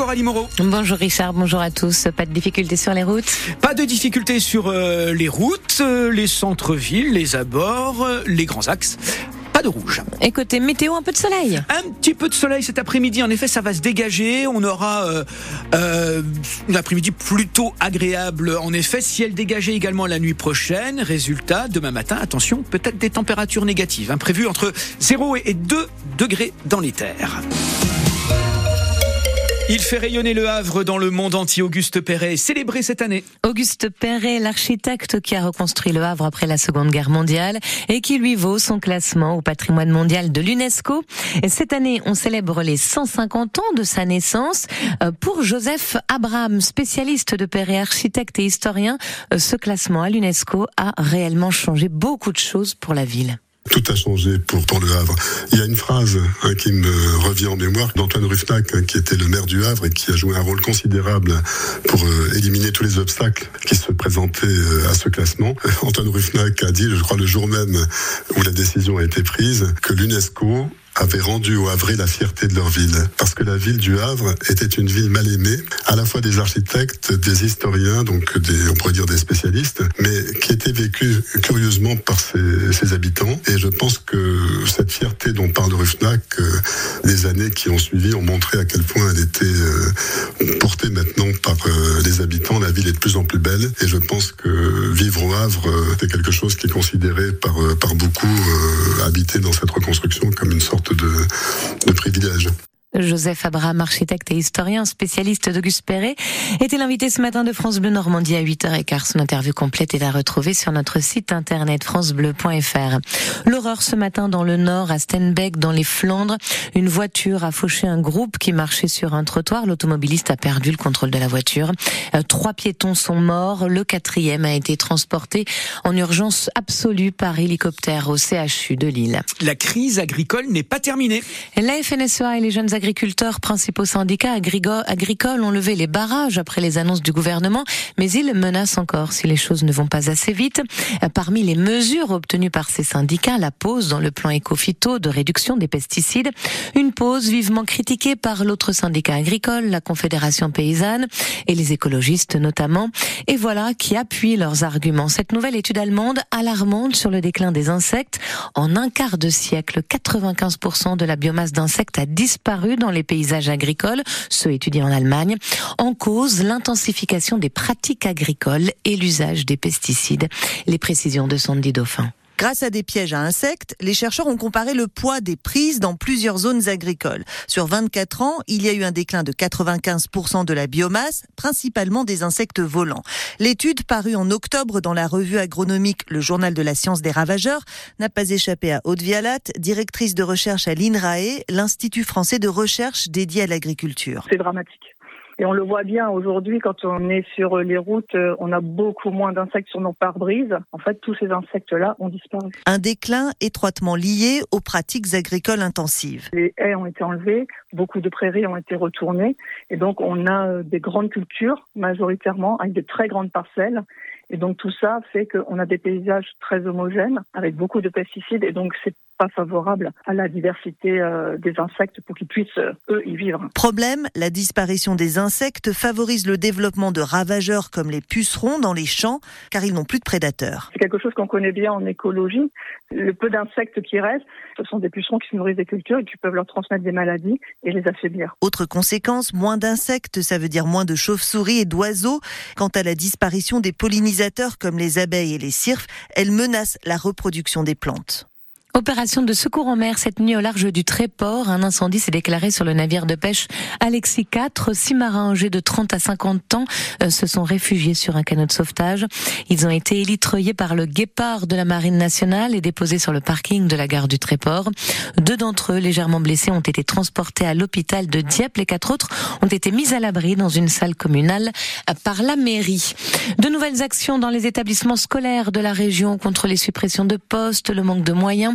Coralie Moreau. Bonjour Richard, bonjour à tous. Pas de difficultés sur les routes Pas de difficultés sur euh, les routes, euh, les centres-villes, les abords, euh, les grands axes. Pas de rouge. Et côté météo, un peu de soleil Un petit peu de soleil cet après-midi. En effet, ça va se dégager. On aura euh, euh, une après-midi plutôt agréable. En effet, ciel dégagé également la nuit prochaine. Résultat, demain matin, attention, peut-être des températures négatives. Imprévues entre 0 et 2 degrés dans les terres. Il fait rayonner le Havre dans le monde entier. Auguste Perret est célébré cette année. Auguste Perret, l'architecte qui a reconstruit le Havre après la Seconde Guerre mondiale et qui lui vaut son classement au patrimoine mondial de l'UNESCO. Cette année, on célèbre les 150 ans de sa naissance. Euh, pour Joseph Abraham, spécialiste de Perret, architecte et historien, euh, ce classement à l'UNESCO a réellement changé beaucoup de choses pour la ville. Tout a changé pour, le Havre. Il y a une phrase hein, qui me revient en mémoire d'Antoine Ruffnac, hein, qui était le maire du Havre et qui a joué un rôle considérable pour euh, éliminer tous les obstacles qui se présentaient euh, à ce classement. Antoine Ruffnac a dit, je crois le jour même où la décision a été prise, que l'UNESCO avaient rendu au Havre la fierté de leur ville. Parce que la ville du Havre était une ville mal aimée, à la fois des architectes, des historiens, donc on pourrait dire des spécialistes, mais vécue curieusement par ses, habitants. Et je pense que cette fierté dont parle Ruffnac, euh, les années qui ont suivi ont montré à quel point elle était euh, portée maintenant par euh, les habitants. La ville est de plus en plus belle. Et je pense que vivre au Havre, euh, c'est quelque chose qui est considéré par, euh, par beaucoup, euh, habiter dans cette reconstruction, comme une sorte de, de privilège. Joseph Abraham, architecte et historien, spécialiste d'Auguste Perret, était l'invité ce matin de France Bleu Normandie à 8h15. Son interview complète est à retrouver sur notre site internet francebleu.fr. L'horreur ce matin dans le nord, à Stenbeck, dans les Flandres. Une voiture a fauché un groupe qui marchait sur un trottoir. L'automobiliste a perdu le contrôle de la voiture. Euh, trois piétons sont morts. Le quatrième a été transporté en urgence absolue par hélicoptère au CHU de Lille. La crise agricole n'est pas terminée. La FNSEA et les jeunes agriculteurs, principaux syndicats agricoles, ont levé les barrages après les annonces du gouvernement, mais ils menacent encore si les choses ne vont pas assez vite. Parmi les mesures obtenues par ces syndicats, la pause dans le plan éco-phyto de réduction des pesticides, une pause vivement critiquée par l'autre syndicat agricole, la Confédération paysanne et les écologistes notamment. Et voilà qui appuie leurs arguments. Cette nouvelle étude allemande alarmante sur le déclin des insectes. En un quart de siècle, 95% de la biomasse d'insectes a disparu dans les paysages agricoles, ceux étudiés en Allemagne, en cause l'intensification des pratiques agricoles et l'usage des pesticides. Les précisions de Sandy Dauphin. Grâce à des pièges à insectes, les chercheurs ont comparé le poids des prises dans plusieurs zones agricoles. Sur 24 ans, il y a eu un déclin de 95% de la biomasse, principalement des insectes volants. L'étude, parue en octobre dans la revue agronomique Le Journal de la science des ravageurs, n'a pas échappé à Aude Vialat, directrice de recherche à l'INRAE, l'Institut français de recherche dédié à l'agriculture. C'est dramatique. Et on le voit bien aujourd'hui, quand on est sur les routes, on a beaucoup moins d'insectes sur nos pare-brises. En fait, tous ces insectes-là ont disparu. Un déclin étroitement lié aux pratiques agricoles intensives. Les haies ont été enlevées, beaucoup de prairies ont été retournées. Et donc, on a des grandes cultures, majoritairement, avec des très grandes parcelles. Et donc, tout ça fait qu'on a des paysages très homogènes, avec beaucoup de pesticides. Et donc, c'est pas favorable à la diversité euh, des insectes pour qu'ils puissent, euh, eux, y vivre. Problème, la disparition des insectes favorise le développement de ravageurs comme les pucerons dans les champs, car ils n'ont plus de prédateurs. C'est quelque chose qu'on connaît bien en écologie. Le peu d'insectes qui restent, ce sont des pucerons qui se nourrissent des cultures et qui peuvent leur transmettre des maladies et les affaiblir. Autre conséquence, moins d'insectes, ça veut dire moins de chauves-souris et d'oiseaux. Quant à la disparition des pollinisateurs comme les abeilles et les cirfes, elle menace la reproduction des plantes. Opération de secours en mer cette nuit au large du Tréport. Un incendie s'est déclaré sur le navire de pêche Alexis 4. Six marins âgés de 30 à 50 ans euh, se sont réfugiés sur un canot de sauvetage. Ils ont été élitreillés par le guépard de la Marine nationale et déposés sur le parking de la gare du Tréport. Deux d'entre eux, légèrement blessés, ont été transportés à l'hôpital de Dieppe. Les quatre autres ont été mis à l'abri dans une salle communale par la mairie. De nouvelles actions dans les établissements scolaires de la région contre les suppressions de postes, le manque de moyens.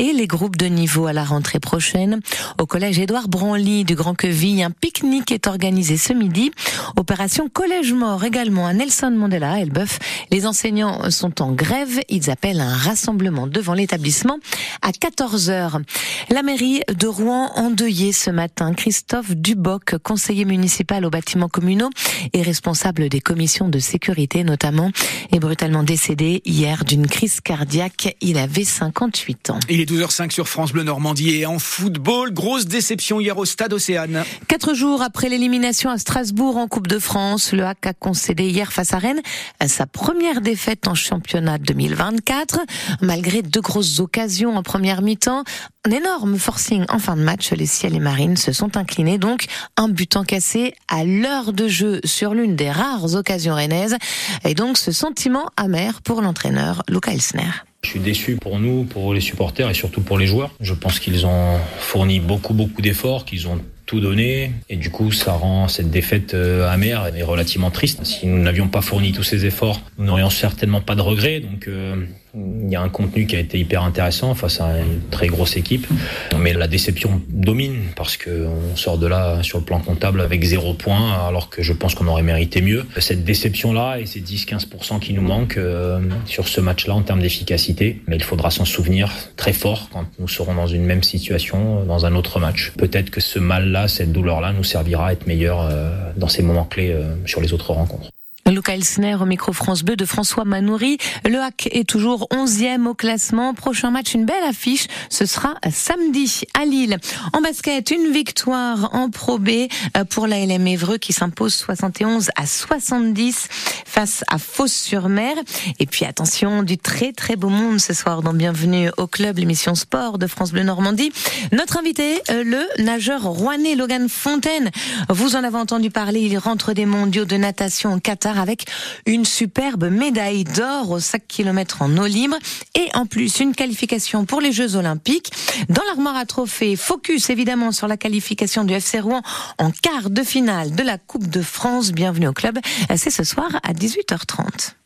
et les groupes de niveau à la rentrée prochaine. Au collège Édouard Branly du Grand Queville, un pique-nique est organisé ce midi. Opération Collège Mort également à Nelson Mandela Elbeuf. Les enseignants sont en grève. Ils appellent un rassemblement devant l'établissement à 14 heures. La mairie de Rouen endeuillée ce matin. Christophe Duboc, conseiller municipal aux bâtiments communaux et responsable des commissions de sécurité notamment, est brutalement décédé hier d'une crise cardiaque. Il avait 58 ans. 12h05 sur France Bleu Normandie et en football, grosse déception hier au stade Océane. Quatre jours après l'élimination à Strasbourg en Coupe de France, le HAC a concédé hier face à Rennes sa première défaite en championnat 2024. Malgré deux grosses occasions en première mi-temps, un énorme forcing en fin de match, les Ciels et Marines se sont inclinés donc un but cassé à l'heure de jeu sur l'une des rares occasions rennaises et donc ce sentiment amer pour l'entraîneur Luca Elsner. Je suis déçu pour nous, pour les supporters et surtout pour les joueurs. Je pense qu'ils ont fourni beaucoup beaucoup d'efforts, qu'ils ont tout donné et du coup ça rend cette défaite euh, amère et relativement triste. Si nous n'avions pas fourni tous ces efforts, nous n'aurions certainement pas de regrets. Donc euh, il y a un contenu qui a été hyper intéressant face à une très grosse équipe, mais la déception domine parce que on sort de là sur le plan comptable avec zéro point, alors que je pense qu'on aurait mérité mieux. Cette déception-là et ces 10-15% qui nous manquent euh, sur ce match-là en termes d'efficacité, mais il faudra s'en souvenir très fort quand nous serons dans une même situation dans un autre match. Peut-être que ce mal-là, cette douleur-là, nous servira à être meilleurs euh, dans ces moments clés euh, sur les autres rencontres. Luca Elsner au micro France Bleu de François Manoury. Le HAC est toujours 11e au classement. Prochain match, une belle affiche. Ce sera samedi à Lille. En basket, une victoire en Pro B euh, pour la LM Évreux qui s'impose 71 à 70 face à Fos-sur-Mer. Et puis attention, du très très beau monde ce soir dans Bienvenue au club, l'émission sport de France Bleu Normandie. Notre invité, euh, le nageur rouennais Logan Fontaine. Vous en avez entendu parler, il rentre des mondiaux de natation au Qatar avec une superbe médaille d'or au 5 km en eau libre et en plus une qualification pour les Jeux Olympiques. Dans l'armoire à trophées, focus évidemment sur la qualification du FC Rouen en quart de finale de la Coupe de France. Bienvenue au club. C'est ce soir à 18h30.